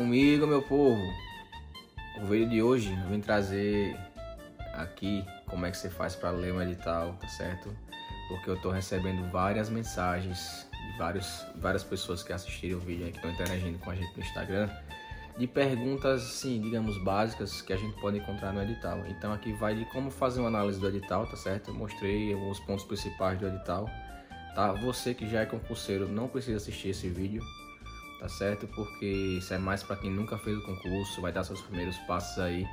comigo, meu povo! O vídeo de hoje eu vim trazer aqui como é que você faz para ler um edital, tá certo? Porque eu tô recebendo várias mensagens de vários, várias pessoas que assistiram o vídeo que estão interagindo com a gente no Instagram, de perguntas, assim, digamos, básicas que a gente pode encontrar no edital. Então aqui vai de como fazer uma análise do edital, tá certo? Eu mostrei os pontos principais do edital, tá? Você que já é concurseiro não precisa assistir esse vídeo, tá certo? Porque isso é mais para quem nunca fez o concurso, vai dar seus primeiros passos aí.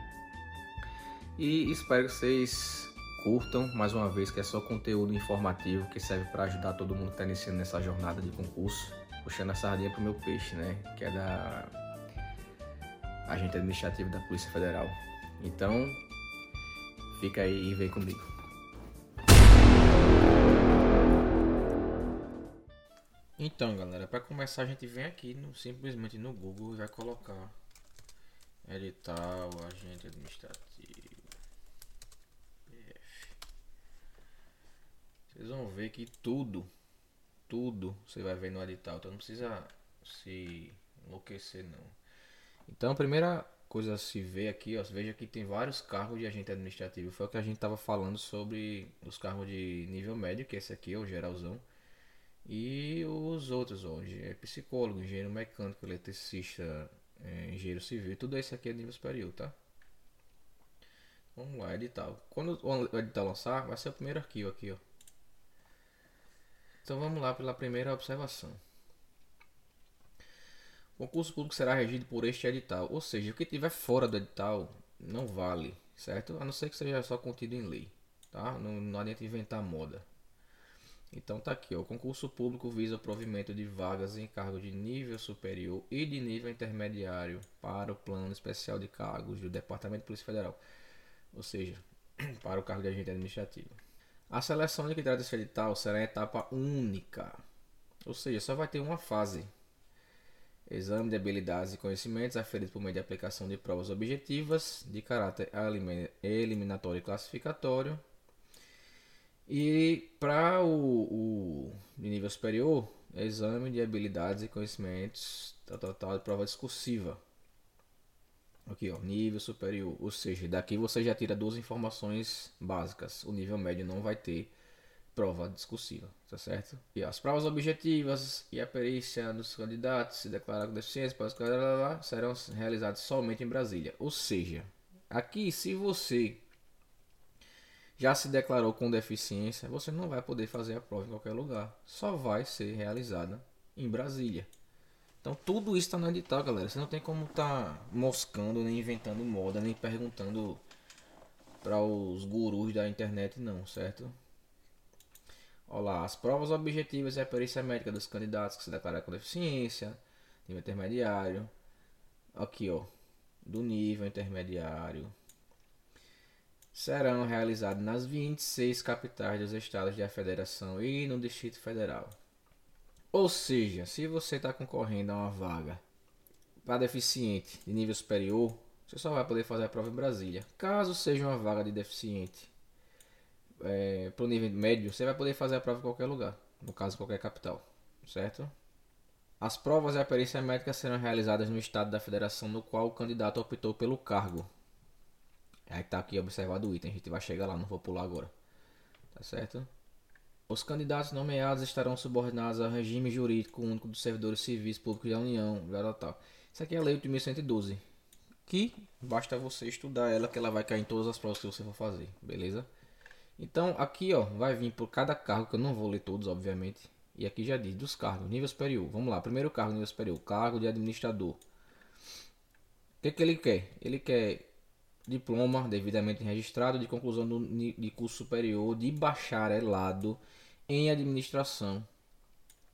E espero que vocês curtam mais uma vez, que é só conteúdo informativo que serve para ajudar todo mundo que está iniciando nessa jornada de concurso, puxando a sardinha pro meu peixe, né? Que é da agente administrativo da Polícia Federal. Então, fica aí e vem comigo. Então, galera, para começar a gente vem aqui no, simplesmente no Google e vai colocar edital, agente administrativo. PF. Vocês vão ver que tudo, tudo você vai ver no edital, então não precisa se enlouquecer não. Então, a primeira coisa a se ver aqui, ó, veja que tem vários cargos de agente administrativo. Foi o que a gente estava falando sobre os cargos de nível médio, que esse aqui é o geralzão. E os outros, ó, é psicólogo, engenheiro mecânico, eletricista, é, engenheiro civil, tudo isso aqui é nível superior, tá? Vamos lá, edital. Quando o edital lançar, vai ser o primeiro arquivo aqui, ó. Então vamos lá pela primeira observação. O concurso público será regido por este edital, ou seja, o que tiver fora do edital não vale, certo? A não ser que seja só contido em lei, tá? Não, não adianta inventar moda. Então tá aqui, ó, o concurso público visa o provimento de vagas em cargo de nível superior e de nível intermediário para o plano especial de cargos do Departamento de Polícia Federal, ou seja, para o cargo de agente administrativo. A seleção de que trata esse edital será etapa única, ou seja, só vai ter uma fase. Exame de habilidades e conhecimentos aferido por meio de aplicação de provas objetivas de caráter eliminatório e classificatório e para o, o de nível superior, exame de habilidades e conhecimentos, tal, tal, de prova discursiva. Aqui, ó, nível superior. Ou seja, daqui você já tira duas informações básicas. O nível médio não vai ter prova discursiva, tá certo? E as provas objetivas e a perícia dos candidatos se declarar com deficiência serão realizadas somente em Brasília. Ou seja, aqui se você já se declarou com deficiência, você não vai poder fazer a prova em qualquer lugar. Só vai ser realizada em Brasília. Então tudo isso está no edital, galera. Você não tem como estar tá moscando, nem inventando moda, nem perguntando para os gurus da internet, não, certo? Olá, as provas objetivas e a perícia médica dos candidatos que se declararam com deficiência, nível intermediário. Aqui, ó, do nível intermediário serão realizados nas 26 capitais dos estados da federação e no Distrito Federal. Ou seja, se você está concorrendo a uma vaga para deficiente de nível superior, você só vai poder fazer a prova em Brasília. Caso seja uma vaga de deficiente é, para o nível médio, você vai poder fazer a prova em qualquer lugar, no caso, qualquer capital, certo? As provas e a perícia médica serão realizadas no estado da federação no qual o candidato optou pelo cargo, Aí tá aqui observado o item, a gente vai chegar lá, não vou pular agora. Tá certo? Os candidatos nomeados estarão subordinados ao regime jurídico único dos servidores civis públicos da União, tal, tal. Isso aqui é a lei 8112, que basta você estudar ela que ela vai cair em todas as provas que você for fazer, beleza? Então aqui ó, vai vir por cada cargo, que eu não vou ler todos, obviamente. E aqui já diz dos cargos, nível superior. Vamos lá, primeiro cargo, nível superior, cargo de administrador. O que, que ele quer? Ele quer diploma devidamente registrado de conclusão do, de curso superior de bacharelado em administração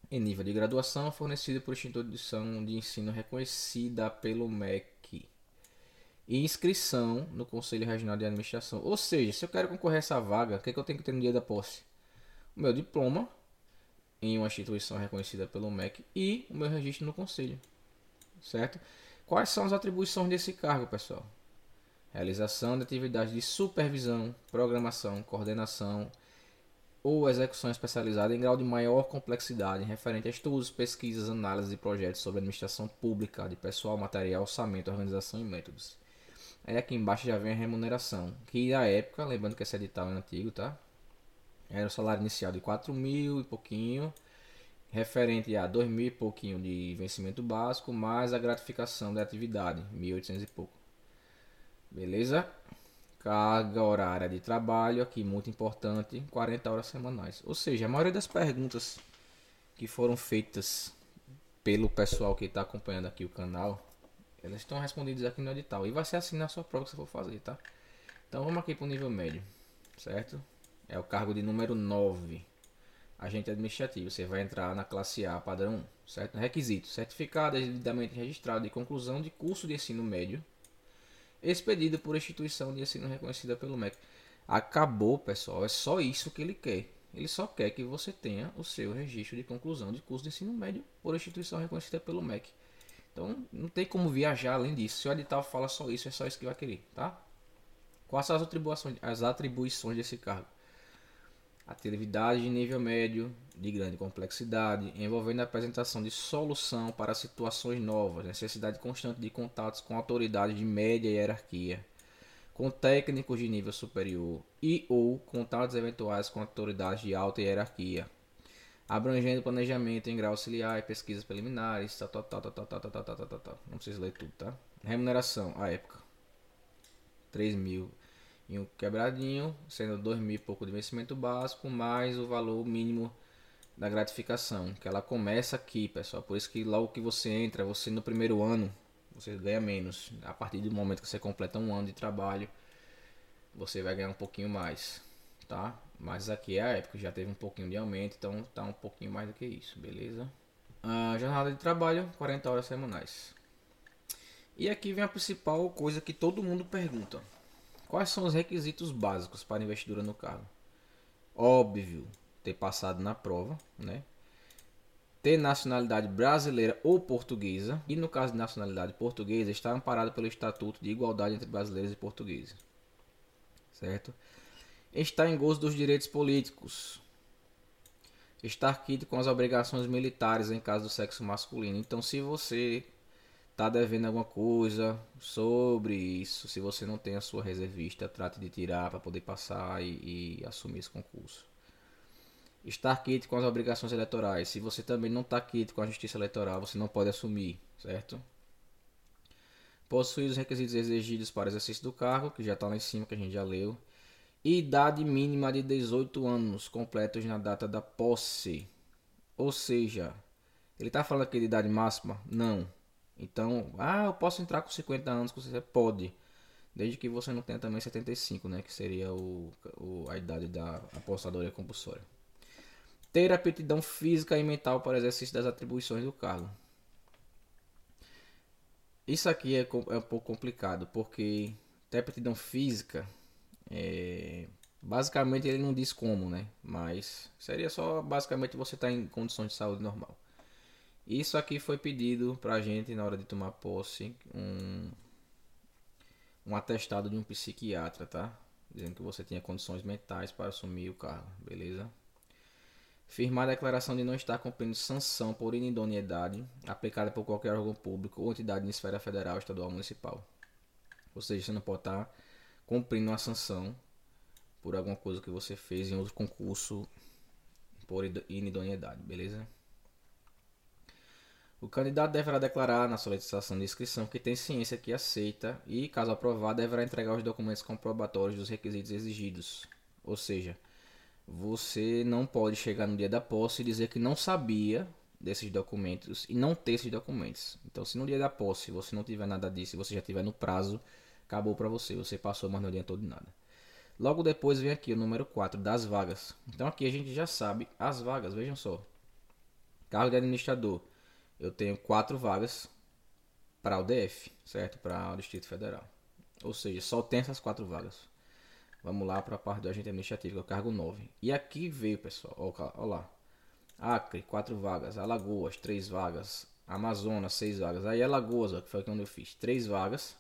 em nível de graduação fornecido por instituição de ensino reconhecida pelo MEC e inscrição no Conselho Regional de Administração. Ou seja, se eu quero concorrer a essa vaga, o que, é que eu tenho que ter no dia da posse? O meu diploma em uma instituição reconhecida pelo MEC e o meu registro no Conselho. Certo? Quais são as atribuições desse cargo, pessoal? Realização de atividades de supervisão, programação, coordenação ou execução especializada em grau de maior complexidade, referente a estudos, pesquisas, análises e projetos sobre administração pública de pessoal, material, orçamento, organização e métodos. Aí aqui embaixo já vem a remuneração, que na época, lembrando que esse edital é antigo, tá? Era o salário inicial de 4 mil e pouquinho, referente a 2 mil e pouquinho de vencimento básico, mais a gratificação da atividade, 1.800 e pouco. Beleza? Carga horária de trabalho, aqui muito importante, 40 horas semanais. Ou seja, a maioria das perguntas que foram feitas pelo pessoal que está acompanhando aqui o canal, elas estão respondidas aqui no edital. E vai ser assim na sua prova que você for fazer, tá? Então vamos aqui para o nível médio, certo? É o cargo de número 9. Agente administrativo. Você vai entrar na classe A, padrão 1, certo? Requisito: certificado devidamente registrado de conclusão de curso de ensino médio expedido por instituição de ensino reconhecida pelo MEC. Acabou, pessoal. É só isso que ele quer. Ele só quer que você tenha o seu registro de conclusão de curso de ensino médio por instituição reconhecida pelo MEC. Então, não tem como viajar além disso. Se o edital fala só isso, é só isso que vai querer, tá? Quais são as atribuições, as atribuições desse cargo? Atividade de nível médio de grande complexidade, envolvendo a apresentação de solução para situações novas, necessidade constante de contatos com autoridades de média hierarquia, com técnicos de nível superior e ou contatos eventuais com autoridades de alta hierarquia, abrangendo planejamento em grau auxiliar e pesquisas preliminares, tal, tal, tal, tal, não precisa ler tudo, tá? Remuneração, a época, 3 mil e um quebradinho, sendo dois mil e pouco de vencimento básico, mais o valor mínimo da gratificação, que ela começa aqui, pessoal. Por isso que logo que você entra, você no primeiro ano, você ganha menos. A partir do momento que você completa um ano de trabalho, você vai ganhar um pouquinho mais, tá? Mas aqui é a época, já teve um pouquinho de aumento, então tá um pouquinho mais do que isso, beleza? A jornada de trabalho, 40 horas semanais. E aqui vem a principal coisa que todo mundo pergunta. Quais são os requisitos básicos para investidura no carro? Óbvio, ter passado na prova, né? Ter nacionalidade brasileira ou portuguesa, e no caso de nacionalidade portuguesa, estar amparado pelo Estatuto de Igualdade entre Brasileiros e Portugueses. Certo? Estar em gozo dos direitos políticos. Estar quito com as obrigações militares em caso do sexo masculino. Então, se você tá devendo alguma coisa sobre isso, se você não tem a sua reservista, trate de tirar para poder passar e, e, assumir esse concurso. Estar quite com as obrigações eleitorais. Se você também não está quite com a justiça eleitoral, você não pode assumir, certo? Possuir os requisitos exigidos para exercício do cargo, que já está lá em cima, que a gente já leu. Idade mínima de 18 anos completos na data da posse. Ou seja, ele está falando aqui de idade máxima? Não. Então, ah, eu posso entrar com 50 anos, você pode. Desde que você não tenha também 75, né? Que seria o, o a idade da apostadoria compulsória. Ter aptidão física e mental para exercício das atribuições do cargo. Isso aqui é, é um pouco complicado, porque ter aptidão física, é, basicamente ele não diz como, né? Mas seria só basicamente você estar tá em condições de saúde normal. Isso aqui foi pedido pra gente na hora de tomar posse um, um atestado de um psiquiatra, tá? Dizendo que você tinha condições mentais para assumir o cargo, beleza? Firmar a declaração de não estar cumprindo sanção por inidoneidade aplicada por qualquer órgão público ou entidade em esfera federal, estadual ou municipal. Ou seja, você não pode estar cumprindo uma sanção por alguma coisa que você fez em outro concurso por inidoneidade, beleza? O candidato deverá declarar na solicitação de inscrição que tem ciência que aceita e, caso aprovado, deverá entregar os documentos comprobatórios dos requisitos exigidos. Ou seja, você não pode chegar no dia da posse e dizer que não sabia desses documentos e não ter esses documentos. Então, se no dia da posse você não tiver nada disso você já tiver no prazo, acabou para você. Você passou, mas não adiantou de nada. Logo depois vem aqui o número 4 das vagas. Então aqui a gente já sabe as vagas, vejam só. Cargo de administrador eu tenho quatro vagas para o DF, certo? Para o Distrito Federal. Ou seja, só tem essas quatro vagas. Vamos lá para a parte do agente administrativo, que é o cargo 9. E aqui veio, pessoal, olha lá. Acre, quatro vagas. Alagoas, três vagas. Amazonas, seis vagas. Aí Alagoas, ó, que foi onde eu fiz, três vagas.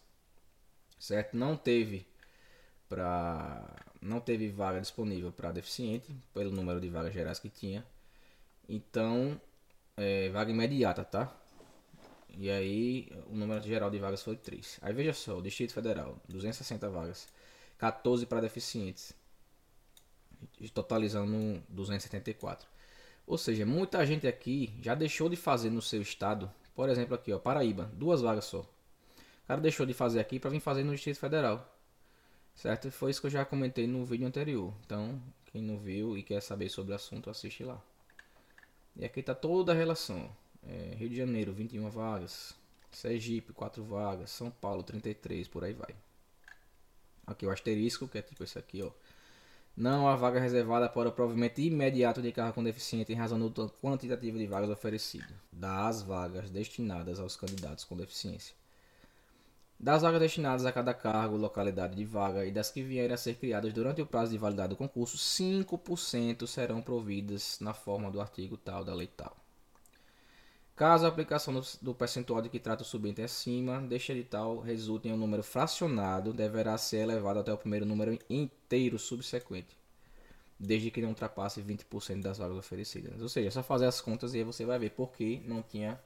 Certo? Não teve para não teve vaga disponível para deficiente pelo número de vagas gerais que tinha. Então, é, vaga imediata, tá? E aí, o número geral de vagas foi 3. Aí veja só, o Distrito Federal, 260 vagas, 14 para deficientes, totalizando 274. Ou seja, muita gente aqui já deixou de fazer no seu estado, por exemplo aqui, ó, Paraíba, duas vagas só. O cara deixou de fazer aqui para vir fazer no Distrito Federal. Certo? Foi isso que eu já comentei no vídeo anterior. Então, quem não viu e quer saber sobre o assunto, assiste lá. E aqui está toda a relação. É, Rio de Janeiro, 21 vagas. Sergipe, 4 vagas. São Paulo, 33, por aí vai. Aqui o asterisco, que é tipo esse aqui, ó. Não há vaga reservada para o provimento imediato de carro com deficiente em razão do quantitativo de vagas oferecido. Das vagas destinadas aos candidatos com deficiência. Das vagas destinadas a cada cargo, localidade de vaga e das que vierem a ser criadas durante o prazo de validade do concurso, 5% serão providas na forma do artigo tal da lei tal. Caso a aplicação do, percentual de que trata o subente acima deste edital resulte em um número fracionado, deverá ser elevado até o primeiro número inteiro subsequente, desde que não ultrapasse 20% das vagas oferecidas. Ou seja, é só fazer as contas e aí você vai ver por que não tinha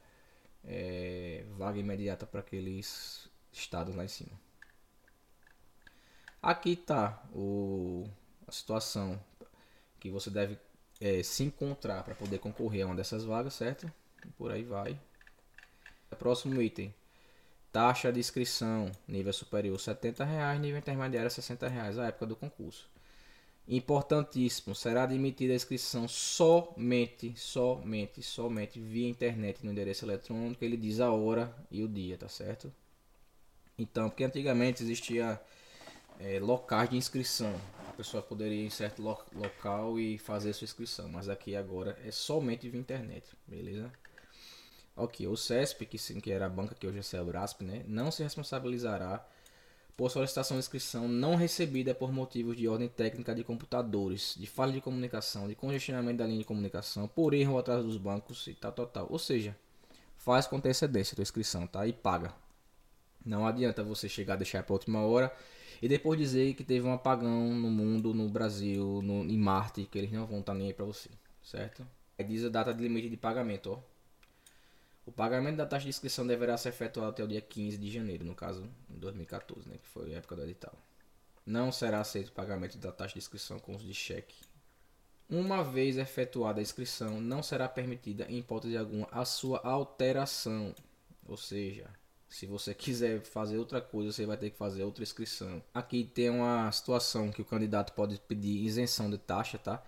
é, vaga imediata para aqueles estados lá em cima. Aqui está a situação que você deve é, se encontrar para poder concorrer a uma dessas vagas, certo? E por aí vai. Próximo item. Taxa de inscrição, nível superior 70 reais, nível intermediário 60 reais, a época do concurso. Importantíssimo, será admitida a inscrição somente, somente, somente via internet no endereço eletrônico. Ele diz a hora e o dia, tá certo? Então, porque antigamente existia é, locais de inscrição. A pessoa poderia ir em certo lo local e fazer sua inscrição, mas aqui agora é somente via internet, beleza? Ok, o CESP, que, sim, que era a banca que hoje é o Brasp, né, não se responsabilizará por solicitação de inscrição não recebida por motivos de ordem técnica de computadores, de falha de comunicação, de congestionamento da linha de comunicação, por erro atrás dos bancos e tal, tal, tal. Ou seja, faz com antecedência a tua inscrição, tá? E paga. Não adianta você chegar a deixar para última hora e depois dizer que teve um apagão no mundo, no Brasil, no, em Marte, que eles não vão estar tá nem aí para você, certo? Aí diz a data de limite de pagamento, ó. O pagamento da taxa de inscrição deverá ser efetuado até o dia 15 de janeiro, no caso, em 2014, né, que foi a época do edital. Não será aceito o pagamento da taxa de inscrição com uso de cheque. Uma vez efetuada a inscrição, não será permitida, em hipótese alguma, a sua alteração. Ou seja, se você quiser fazer outra coisa, você vai ter que fazer outra inscrição. Aqui tem uma situação que o candidato pode pedir isenção de taxa, tá?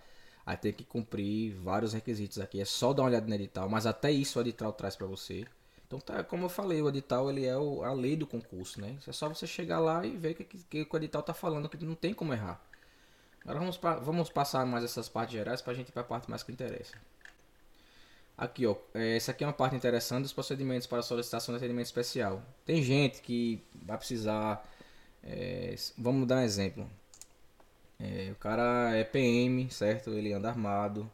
Aí tem que cumprir vários requisitos aqui. É só dar uma olhada no edital, mas até isso o edital traz para você. Então, tá, como eu falei, o edital ele é o, a lei do concurso, né? É só você chegar lá e ver o que, que, que, o edital tá falando, que não tem como errar. Agora vamos, pra, vamos passar mais essas partes gerais para a gente ir para a parte mais que interessa. Aqui, ó, é, essa aqui é uma parte interessante dos procedimentos para solicitação de atendimento especial. Tem gente que vai precisar, é, vamos dar um exemplo. É, o cara é PM, certo? Ele anda armado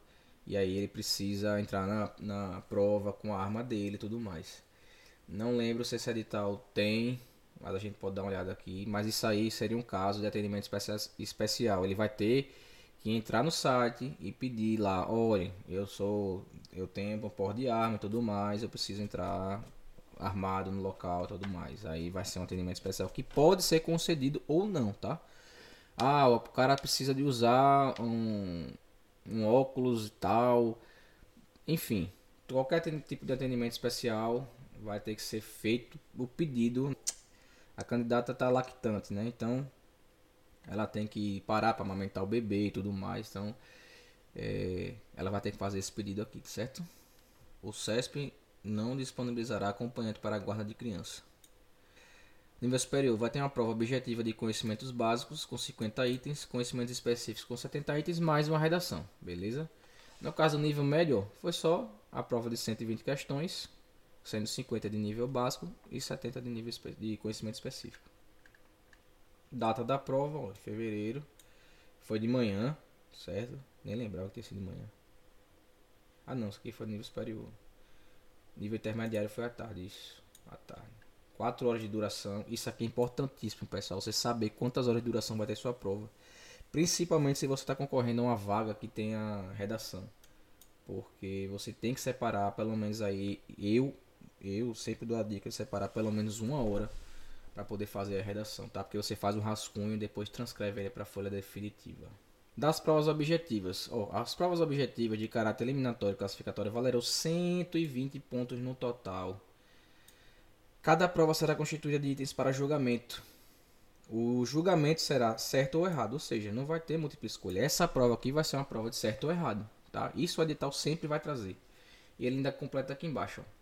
e aí ele precisa entrar na, na prova com a arma dele e tudo mais. Não lembro se esse edital tem, mas a gente pode dar uma olhada aqui. Mas isso aí seria um caso de atendimento especial. Ele vai ter que entrar no site e pedir lá, olha, eu sou, eu tenho um porte de arma e tudo mais, eu preciso entrar armado no local e tudo mais. Aí vai ser um atendimento especial que pode ser concedido ou não, tá? Ah, o cara precisa de usar um, um óculos e tal. Enfim, qualquer tipo de atendimento especial vai ter que ser feito o pedido. A candidata está lactante, né? Então ela tem que parar para amamentar o bebê e tudo mais. Então, é, ela vai ter que fazer esse pedido aqui, certo? O CESP não disponibilizará acompanhante para a guarda de criança. Nível superior vai ter uma prova objetiva de conhecimentos básicos com 50 itens, conhecimentos específicos com 70 itens, mais uma redação, beleza? No caso, nível médio foi só a prova de 120 questões, sendo 50 de nível básico e 70 de nível de conhecimento específico. Data da prova, ó, fevereiro. Foi de manhã, certo? Nem lembrava que tinha sido de manhã. Ah não, isso aqui foi nível superior. Nível intermediário foi à tarde, isso. À tarde. 4 horas de duração. Isso aqui é importantíssimo, pessoal. Você saber quantas horas de duração vai ter sua prova. Principalmente se você está concorrendo a uma vaga que tenha redação. Porque você tem que separar pelo menos aí. Eu, eu sempre dou a dica de separar pelo menos uma hora para poder fazer a redação, tá? Porque você faz um rascunho e depois transcreve ele para a folha definitiva. Das provas objetivas. Oh, as provas objetivas de caráter eliminatório e classificatório valerão 120 pontos no total. Cada prova será constituída de itens para julgamento. O julgamento será certo ou errado, ou seja, não vai ter múltipla escolha. Essa prova aqui vai ser uma prova de certo ou errado, tá? Isso o edital sempre vai trazer. E ele ainda completa aqui embaixo. Ó.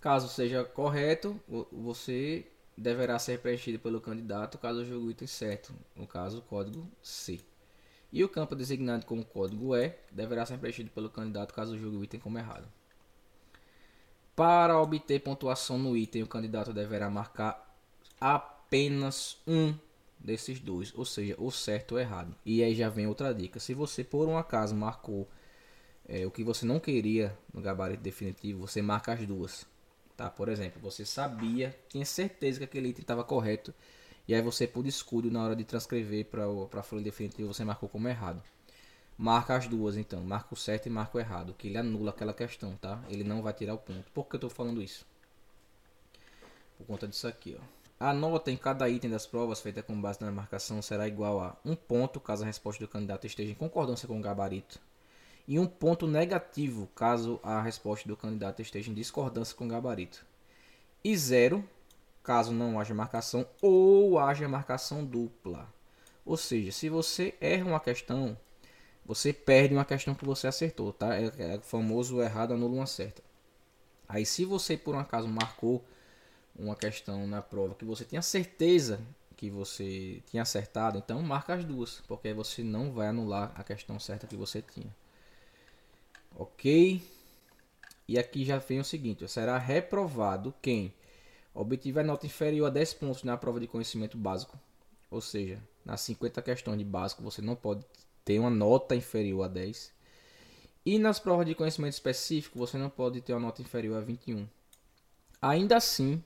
Caso seja correto, você deverá ser preenchido pelo candidato caso julgue o item certo, no caso o código C. E o campo designado como código E deverá ser preenchido pelo candidato caso julgue o item como errado. Para obter pontuação no item, o candidato deverá marcar apenas um desses dois, ou seja, o certo ou errado. E aí já vem outra dica: se você por um acaso marcou é, o que você não queria no gabarito definitivo, você marca as duas. Tá? Por exemplo, você sabia, tinha certeza que aquele item estava correto, e aí você, por escudo, na hora de transcrever para a folha definitiva, você marcou como errado. Marca as duas, então. Marca o certo e marca o errado, que ele anula aquela questão, tá? Ele não vai tirar o ponto. Por que eu estou falando isso? Por conta disso aqui, ó. A nota em cada item das provas feita com base na marcação será igual a um ponto caso a resposta do candidato esteja em concordância com o gabarito e um ponto negativo caso a resposta do candidato esteja em discordância com o gabarito. E zero caso não haja marcação ou haja marcação dupla. Ou seja, se você erra uma questão, você perde uma questão que você acertou, tá? É, é o famoso errado anula uma certa. Aí se você por um acaso marcou uma questão na prova que você tinha certeza que você tinha acertado, então marca as duas, porque aí você não vai anular a questão certa que você tinha. Ok? E aqui já vem o seguinte: será reprovado quem obtiver nota inferior a 10 pontos na prova de conhecimento básico. Ou seja, nas 50 questões de básico você não pode ter uma nota inferior a 10. E nas provas de conhecimento específico você não pode ter uma nota inferior a 21. Ainda assim,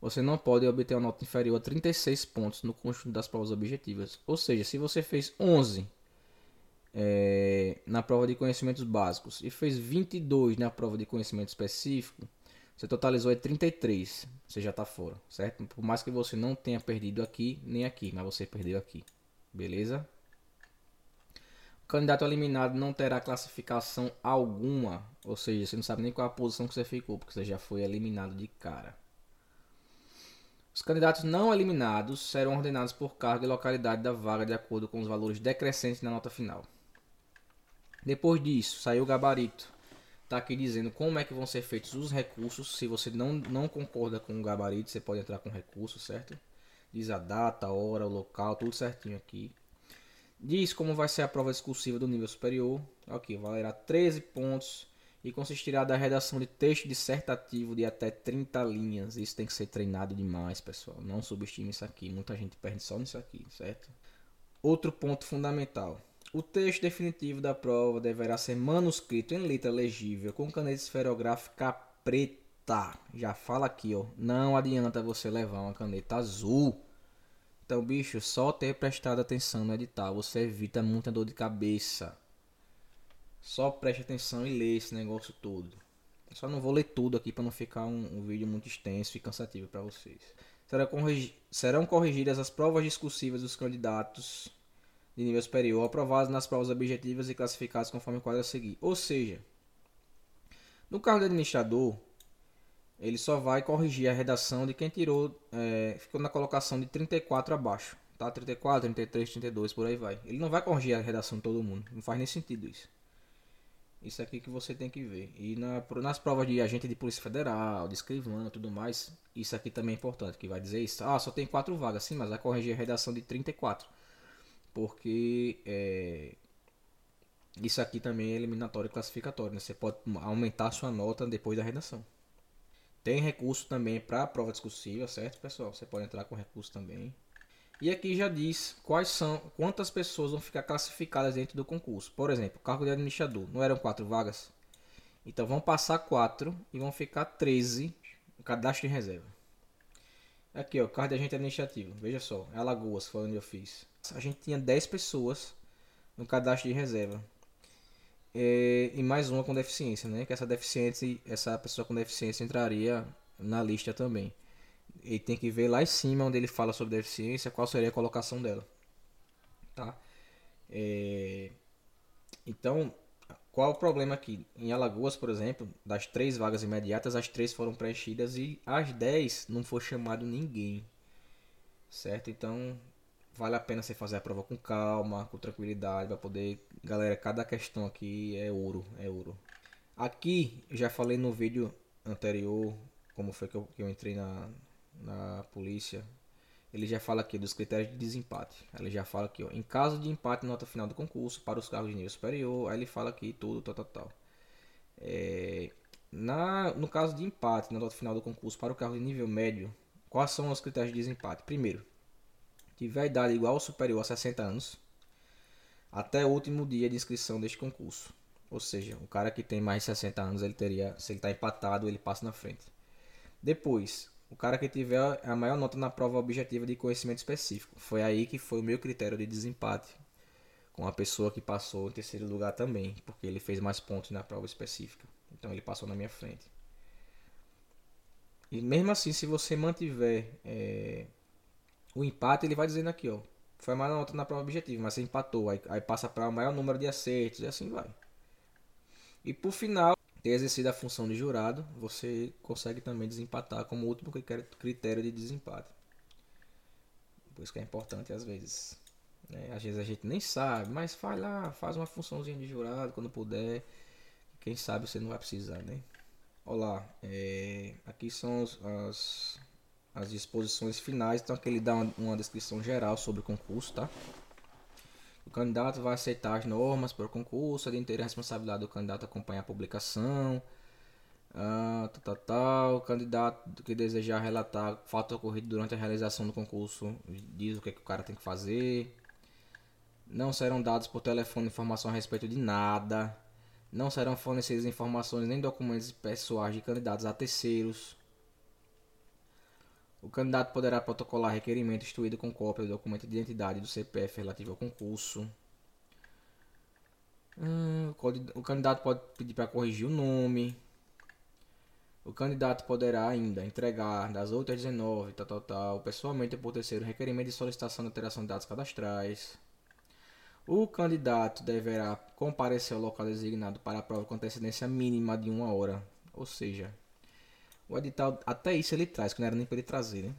você não pode obter uma nota inferior a 36 pontos no conjunto das provas objetivas. Ou seja, se você fez 11 é, na prova de conhecimentos básicos e fez 22 na prova de conhecimento específico, você totalizou é 33. Você já está fora, certo? Por mais que você não tenha perdido aqui nem aqui, mas você perdeu aqui. Beleza? O candidato eliminado não terá classificação alguma, ou seja, você não sabe nem qual a posição que você ficou, porque você já foi eliminado de cara. Os candidatos não eliminados serão ordenados por cargo e localidade da vaga de acordo com os valores decrescentes na nota final. Depois disso, saiu o gabarito. Está aqui dizendo como é que vão ser feitos os recursos. Se você não, não concorda com o gabarito, você pode entrar com recurso, certo? Diz a data, a hora, o local, tudo certinho aqui. Diz como vai ser a prova discursiva do nível superior. Aqui, valerá 13 pontos e consistirá da redação de texto dissertativo de até 30 linhas. Isso tem que ser treinado demais, pessoal. Não subestime isso aqui. Muita gente perde só nisso aqui, certo? Outro ponto fundamental. O texto definitivo da prova deverá ser manuscrito em letra legível com caneta esferográfica preta. Já fala aqui, ó. Não adianta você levar uma caneta azul. Então, bicho, só ter prestado atenção no edital, você evita muita dor de cabeça. Só preste atenção e lê esse negócio todo. Só não vou ler tudo aqui para não ficar um, um, vídeo muito extenso e cansativo para vocês. Serão, corrigi serão corrigidas as provas discursivas dos candidatos de nível superior aprovados nas provas objetivas e classificados conforme o quadro a seguir. Ou seja, no cargo de administrador, ele só vai corrigir a redação de quem tirou, é, ficou na colocação de 34 abaixo. Tá? 34, 33, 32, por aí vai. Ele não vai corrigir a redação de todo mundo. Não faz nem sentido isso. Isso aqui que você tem que ver. E na, nas provas de agente de polícia federal, de escrivano tudo mais, isso aqui também é importante, que vai dizer isso. Ah, só tem quatro vagas, sim, mas vai corrigir a redação de 34 porque é, isso aqui também é eliminatório e classificatório. Né? Você pode aumentar sua nota depois da redação. Tem recurso também para a prova discursiva, certo, pessoal? Você pode entrar com recurso também. E aqui já diz quais são, quantas pessoas vão ficar classificadas dentro do concurso. Por exemplo, cargo de administrador, não eram quatro vagas? Então vão passar quatro e vão ficar 13 no cadastro de reserva. Aqui, ó, carro de agente administrativo. Veja só, Alagoas foi onde eu fiz. A gente tinha 10 pessoas no cadastro de reserva. É, e mais uma com deficiência, né? Que essa deficiência, essa pessoa com deficiência entraria na lista também. E tem que ver lá em cima onde ele fala sobre deficiência, qual seria a colocação dela. Tá? É, então, qual o problema aqui? Em Alagoas, por exemplo, das três vagas imediatas, as três foram preenchidas e as dez não foi chamado ninguém. Certo? Então, vale a pena você fazer a prova com calma, com tranquilidade, para poder. Galera, cada questão aqui é ouro, é ouro. Aqui, já falei no vídeo anterior como foi que eu, que eu entrei na, na polícia. Ele já fala aqui dos critérios de desempate. Ele já fala aqui, ó, em caso de empate nota final do concurso para os cargos de nível superior, aí ele fala aqui tudo, tal, tal, tal. É, na, no caso de empate na nota final do concurso para o cargo de nível médio, quais são os critérios de desempate? Primeiro, tiver idade igual ou superior a 60 anos até o último dia de inscrição deste concurso. Ou seja, o cara que tem mais de 60 anos, ele teria, se ele está empatado, ele passa na frente. Depois, o cara que tiver a maior nota na prova objetiva de conhecimento específico. Foi aí que foi o meu critério de desempate com a pessoa que passou em terceiro lugar também, porque ele fez mais pontos na prova específica. Então ele passou na minha frente. E mesmo assim, se você mantiver é, o empate, ele vai dizendo aqui, ó. Foi a maior nota na prova objetiva, mas você empatou. Aí, aí passa para o maior número de acertos e assim vai. E por final, ter exercido a função de jurado, você consegue também desempatar como último critério de desempate. Por isso que é importante às vezes. Né? Às vezes a gente nem sabe, mas faz lá, faz uma funçãozinha de jurado quando puder. Quem sabe você não vai precisar, né? Olá, é, aqui são as, as disposições finais, então aqui ele dá uma, uma descrição geral sobre o concurso, tá? O candidato vai aceitar as normas para o concurso, é de inteira responsabilidade do candidato acompanhar a publicação. Ah, tal, tal, tal. O candidato que desejar relatar fato ocorrido durante a realização do concurso diz o que, é que o cara tem que fazer. Não serão dados por telefone informação a respeito de nada. Não serão fornecidas informações nem documentos pessoais de candidatos a terceiros. O candidato poderá protocolar requerimento instruído com cópia do documento de identidade do CPF relativo ao concurso. Hum, o candidato pode pedir para corrigir o nome. O candidato poderá ainda entregar das 8 às 19, tal, tal, tal, pessoalmente por terceiro requerimento de solicitação de alteração de dados cadastrais. O candidato deverá comparecer ao local designado para a prova com antecedência mínima de uma hora, ou seja, o edital, até isso ele traz, que não era nem para ele trazer, né?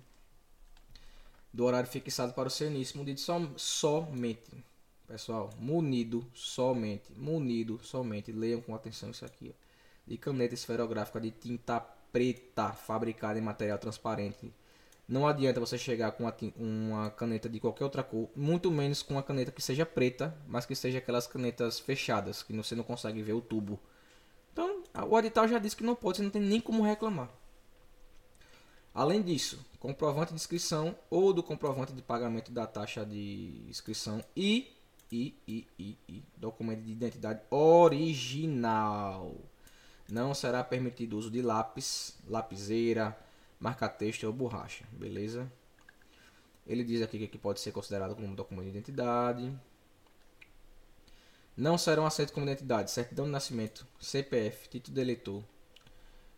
Do horário fixado para o seu início, munido som, somente. Pessoal, munido somente. Munido somente. Leiam com atenção isso aqui. Ó. De caneta esferográfica de tinta preta, fabricada em material transparente. Não adianta você chegar com uma caneta de qualquer outra cor, muito menos com uma caneta que seja preta, mas que seja aquelas canetas fechadas, que você não consegue ver o tubo. Então, o edital já disse que não pode, você não tem nem como reclamar. Além disso, comprovante de inscrição ou do comprovante de pagamento da taxa de inscrição e, e, e, e, e documento de identidade original. Não será permitido uso de lápis, lapiseira, marca-texto ou borracha, beleza? Ele diz aqui que pode ser considerado como documento de identidade. Não serão aceitos como identidade certidão de nascimento, CPF, título de eleitor,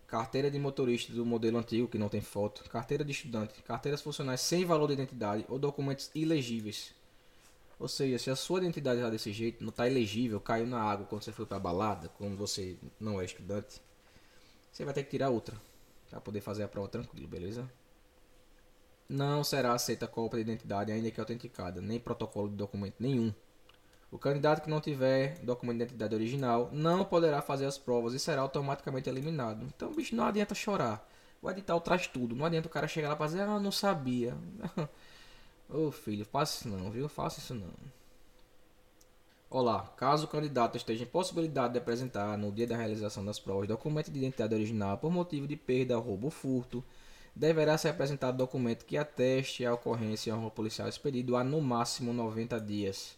carteira de motorista do modelo antigo que não tem foto, carteira de estudante, carteiras funcionais sem valor de identidade ou documentos ilegíveis. Ou seja, se a sua identidade está desse jeito, não está elegível, caiu na água quando você foi para balada, quando você não é estudante, você vai ter que tirar outra para poder fazer a prova tranquilo, beleza? Não será aceita cópia de identidade ainda que autenticada, nem protocolo de documento nenhum. O candidato que não tiver documento de identidade original não poderá fazer as provas e será automaticamente eliminado. Então, bicho, não adianta chorar. O edital traz tudo. Não adianta o cara chegar lá e dizer, ah, não sabia. Ô filho, faça isso não, viu? Faça isso não. Olá, caso o candidato esteja em possibilidade de apresentar no dia da realização das provas documento de identidade original por motivo de perda, roubo ou furto, deverá ser apresentado documento que ateste a ocorrência em um policial expedido há no máximo 90 dias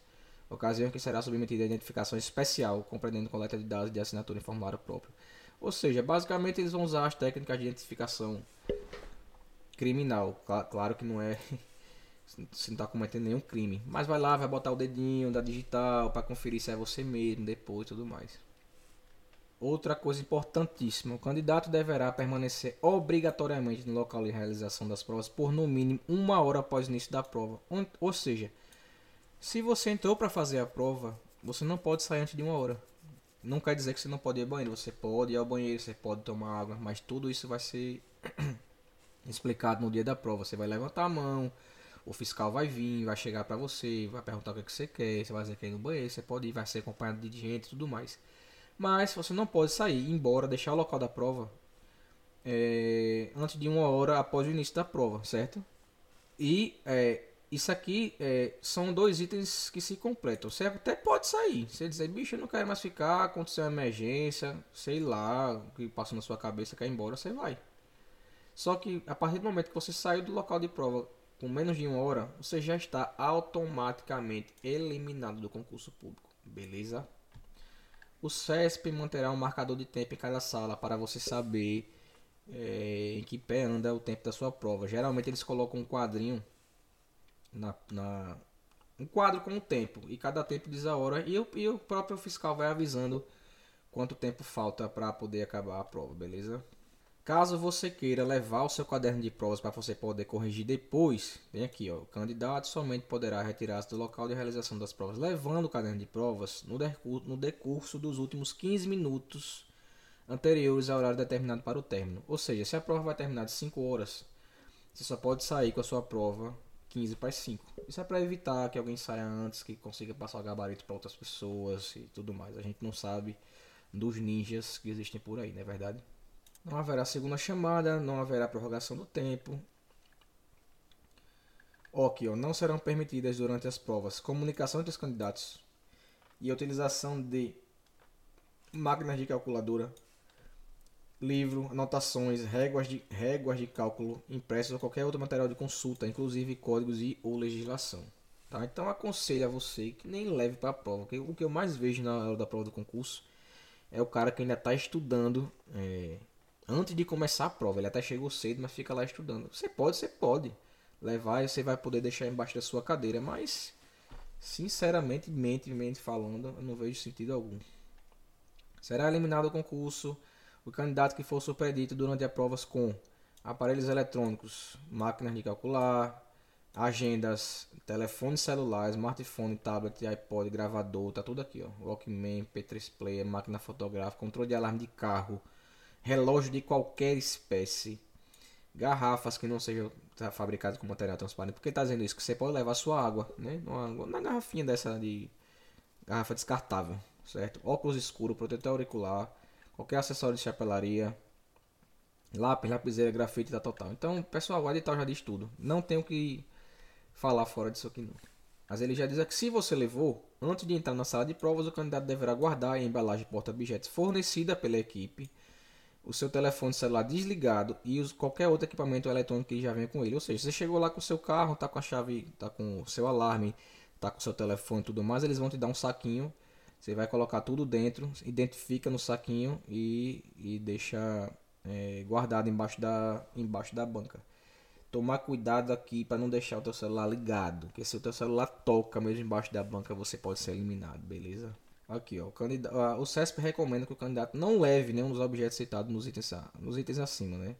ocasião em que será submetida a identificação especial, compreendendo coleta de dados de assinatura em formulário próprio. Ou seja, basicamente eles vão usar as técnicas de identificação criminal. Claro que não é. Você não está cometendo nenhum crime. Mas vai lá, vai botar o dedinho da digital para conferir se é você mesmo depois e tudo mais. Outra coisa importantíssima: o candidato deverá permanecer obrigatoriamente no local de realização das provas por no mínimo uma hora após o início da prova. Ou seja, se você entrou para fazer a prova, você não pode sair antes de uma hora. Não quer dizer que você não pode ir ao banheiro. Você pode ir ao banheiro, você pode tomar água, mas tudo isso vai ser explicado no dia da prova. Você vai levantar a mão, o fiscal vai vir, vai chegar para você, vai perguntar o que, é que você quer, você vai dizer que é ir no banheiro, você pode ir, vai ser acompanhado de gente e tudo mais. Mas você não pode sair, ir embora, deixar o local da prova é, antes de uma hora após o início da prova, certo? E é, isso aqui é, são dois itens que se completam. Você até pode sair. Você dizer, bicho, eu não quero mais ficar, aconteceu uma emergência, sei lá, o que passa na sua cabeça, quer ir embora, você vai. Só que a partir do momento que você saiu do local de prova com menos de uma hora, você já está automaticamente eliminado do concurso público. Beleza? O CESP manterá um marcador de tempo em cada sala para você saber é, em que pé anda o tempo da sua prova. Geralmente eles colocam um quadrinho na, na um quadro com o tempo e cada tempo diz a hora e o, e o próprio fiscal vai avisando quanto tempo falta para poder acabar a prova, beleza? Caso você queira levar o seu caderno de provas para você poder corrigir depois, vem aqui, ó, o candidato somente poderá retirar-se do local de realização das provas, levando o caderno de provas no decurso, no decurso dos últimos 15 minutos anteriores ao horário determinado para o término. Ou seja, se a prova vai terminar de 5 horas, você só pode sair com a sua prova 15 para as 5. Isso é para evitar que alguém saia antes, que consiga passar o gabarito para outras pessoas e tudo mais. A gente não sabe dos ninjas que existem por aí, não é verdade? Não haverá segunda chamada, não haverá prorrogação do tempo. Ok, ó, não serão permitidas durante as provas comunicação entre os candidatos e utilização de máquinas de calculadora, livro, anotações, réguas de, réguas de cálculo impressos ou qualquer outro material de consulta, inclusive códigos e ou legislação. Tá? Então aconselho a você que nem leve para a prova. o que eu mais vejo na hora da prova do concurso é o cara que ainda está estudando é, antes de começar a prova. Ele até chegou cedo, mas fica lá estudando. Você pode, você pode levar e você vai poder deixar embaixo da sua cadeira, mas sinceramente, mente, mente falando, eu não vejo sentido algum. Será eliminado o concurso o candidato que for superdito durante as provas com aparelhos eletrônicos, máquinas de calcular, agendas, telefone celular, smartphone, tablet, iPod, gravador, tá tudo aqui, ó. Walkman, P3 player, máquina fotográfica, controle de alarme de carro, relógio de qualquer espécie, garrafas que não sejam fabricadas com material transparente. Por que está dizendo isso? Que você pode levar sua água, né? Na garrafinha dessa de garrafa descartável, certo? Óculos escuro, protetor auricular, qualquer acessório de chapelaria, lápis, lapiseira, grafite, tá total. Então, pessoal, o edital já diz tudo. Não tenho que falar fora disso aqui não. Mas ele já diz que se você levou, antes de entrar na sala de provas, o candidato deverá guardar a embalagem porta-objetos fornecida pela equipe o seu telefone celular desligado e os, qualquer outro equipamento eletrônico que já vem com ele. Ou seja, você chegou lá com o seu carro, tá com a chave, tá com o seu alarme, tá com o seu telefone e tudo mais, eles vão te dar um saquinho. Você vai colocar tudo dentro, identifica no saquinho e, e deixa é, guardado embaixo da, embaixo da banca. Tomar cuidado aqui para não deixar o teu celular ligado, porque se o teu celular toca mesmo embaixo da banca, você pode ser eliminado, beleza? Aqui, ó, o, candidato, o CESP recomenda que o candidato não leve nenhum dos objetos citados nos itens, nos itens acima, né?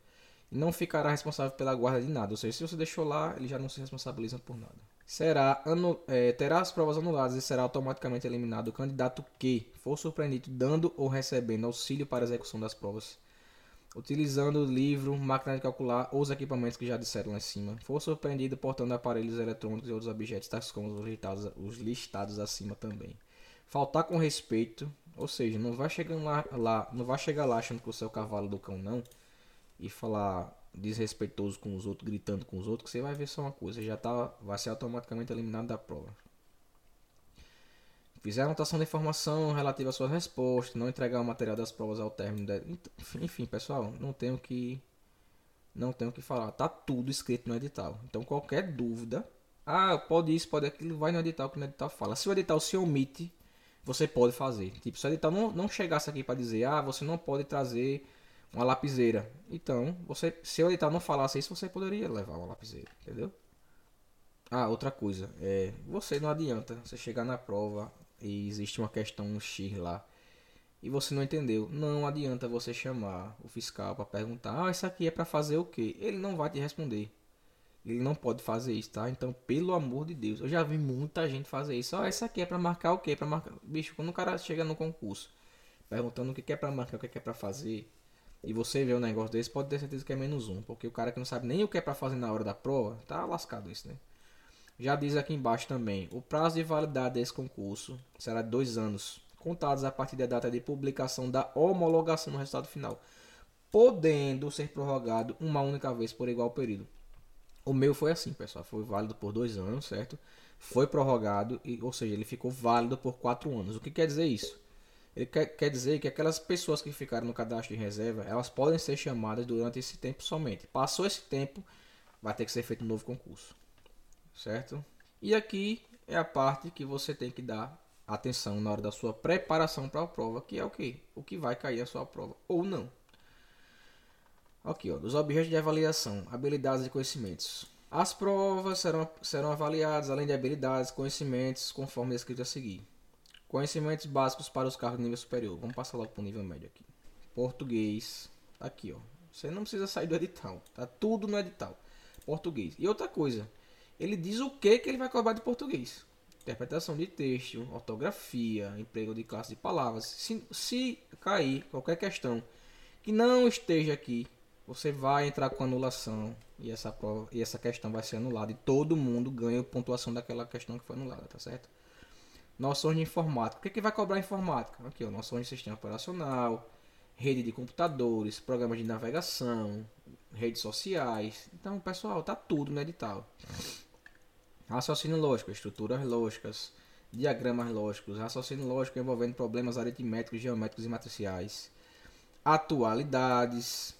E não ficará responsável pela guarda de nada. Ou seja, se você deixou lá, ele já não se responsabiliza por nada. Será, anu, é, terá as provas anuladas e será automaticamente eliminado o candidato que for surpreendido dando ou recebendo auxílio para a execução das provas, utilizando livro, máquina de calcular ou os equipamentos que já disseram lá em cima. For surpreendido portando aparelhos eletrônicos e outros objetos, tais como os listados, os listados acima também faltar com respeito, ou seja, não vai chegando lá, lá, não vai chegar lá achando que você é o cavalo do cão não e falar desrespeitoso com os outros, gritando com os outros, que você vai ver só uma coisa, já tá, vai ser automaticamente eliminado da prova. Fizer anotação de informação relativa às suas respostas, não entregar o material das provas ao término, de... enfim, pessoal, não tenho que não tenho que falar, tá tudo escrito no edital. Então qualquer dúvida, ah, pode isso, pode aquilo, vai no edital que no edital fala. Se o edital se omite você pode fazer. Tipo, se o edital não, não chegasse aqui para dizer, ah, você não pode trazer uma lapiseira. Então, você, se o edital não falasse isso, você poderia levar uma lapiseira, entendeu? Ah, outra coisa, é, você não adianta você chegar na prova e existe uma questão X lá e você não entendeu. Não adianta você chamar o fiscal para perguntar: "Ah, isso aqui é para fazer o quê?". Ele não vai te responder. Ele não pode fazer isso, tá? Então, pelo amor de Deus, eu já vi muita gente fazer isso. Ah, isso aqui é para marcar o quê? Para marcar, bicho, quando o cara chega no concurso, perguntando o que é para marcar, o que é para fazer, e você vê um negócio desse, pode ter certeza que é menos um, porque o cara que não sabe nem o que é para fazer na hora da prova, tá lascado isso, né? Já diz aqui embaixo também, o prazo de validade desse concurso será de dois anos, contados a partir da data de publicação da homologação no resultado final, podendo ser prorrogado uma única vez por igual período. O meu foi assim, pessoal, foi válido por dois anos, certo? Foi prorrogado, e, ou seja, ele ficou válido por quatro anos. O que quer dizer isso? Ele quer, quer dizer que aquelas pessoas que ficaram no cadastro de reserva, elas podem ser chamadas durante esse tempo somente. Passou esse tempo, vai ter que ser feito um novo concurso certo? E aqui é a parte que você tem que dar atenção na hora da sua preparação para a prova, que é o que? O que vai cair a sua prova ou não. Aqui, ó, dos objetos de avaliação, habilidades e conhecimentos. As provas serão, serão avaliadas além de habilidades, conhecimentos, conforme descrito a seguir. Conhecimentos básicos para os cargos de nível superior. Vamos passar logo para o nível médio aqui. Português. Aqui, ó. Você não precisa sair do edital. Tá tudo no edital. Português. E outra coisa ele diz o que, que ele vai cobrar de português. Interpretação de texto, ortografia, emprego de classe de palavras. Se, se cair qualquer questão que não esteja aqui, você vai entrar com anulação e essa, prova, e essa questão vai ser anulada. E todo mundo ganha pontuação daquela questão que foi anulada, tá certo? Noções de informática. O que, que vai cobrar informática? Aqui, ó, noções de sistema operacional, rede de computadores, programas de navegação, redes sociais. Então, pessoal, tá tudo no edital raciocínio lógico, estruturas lógicas, diagramas lógicos, raciocínio lógico envolvendo problemas aritméticos, geométricos e matriciais, atualidades,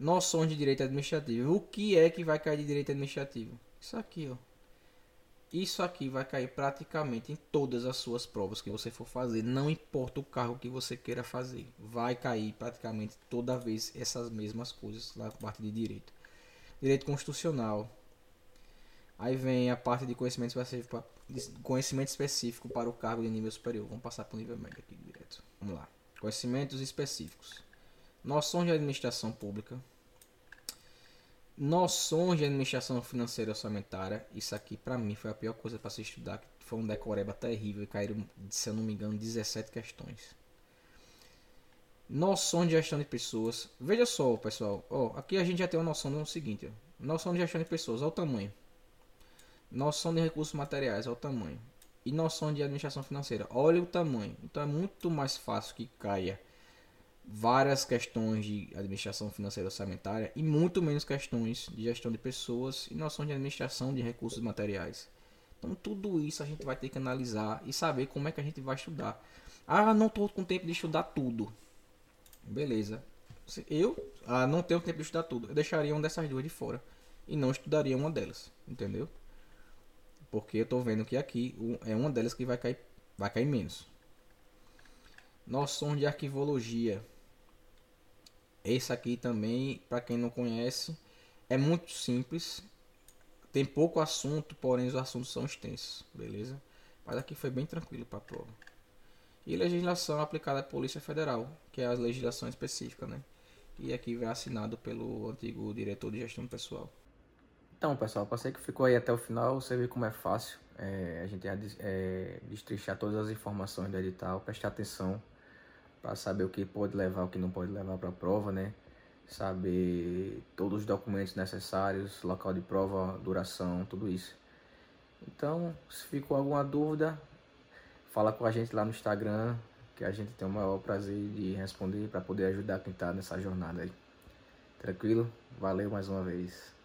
noções de direito administrativo. O que é que vai cair de direito administrativo? Isso aqui, ó. Isso aqui vai cair praticamente em todas as suas provas que você for fazer, não importa o carro que você queira fazer, vai cair praticamente toda vez essas mesmas coisas na parte de direito. Direito constitucional, Aí vem a parte de conhecimento específico, conhecimento específico para o cargo de nível superior. Vamos passar para o nível médio aqui direto. Vamos lá. Conhecimentos específicos. Noções de administração pública. Noções de administração financeira orçamentária. Isso aqui para mim foi a pior coisa para se estudar. Foi um decoreba terrível caíram, se eu não me engano, 17 questões. Noções de gestão de pessoas. Veja só, pessoal. Aqui a gente já tem uma noção do seguinte. Ó. Noção de gestão de pessoas. Olha o tamanho. Noção de recursos materiais, olha o tamanho. E noção de administração financeira, olha o tamanho. Então é muito mais fácil que caia várias questões de administração financeira orçamentária e muito menos questões de gestão de pessoas e noção de administração de recursos materiais. Então tudo isso a gente vai ter que analisar e saber como é que a gente vai estudar. Ah, não estou com tempo de estudar tudo. Beleza. Eu ah, não tenho tempo de estudar tudo. Eu deixaria uma dessas duas de fora e não estudaria uma delas, entendeu? Porque eu estou vendo que aqui é uma delas que vai cair, vai cair menos. Noções de arquivologia. Esse aqui também, para quem não conhece, é muito simples. Tem pouco assunto, porém os assuntos são extensos, beleza? Mas aqui foi bem tranquilo para a prova. E legislação aplicada à Polícia Federal, que é a legislação específica, né? E aqui vai assinado pelo antigo diretor de gestão pessoal. Então, pessoal, passei que ficou aí até o final. Você vê como é fácil é, a gente é, destrichar todas as informações do edital, prestar atenção para saber o que pode levar, o que não pode levar para a prova, né? Saber todos os documentos necessários, local de prova, duração, tudo isso. Então, se ficou alguma dúvida, fala com a gente lá no Instagram, que a gente tem o maior prazer de responder para poder ajudar quem está nessa jornada aí. Tranquilo? Valeu mais uma vez.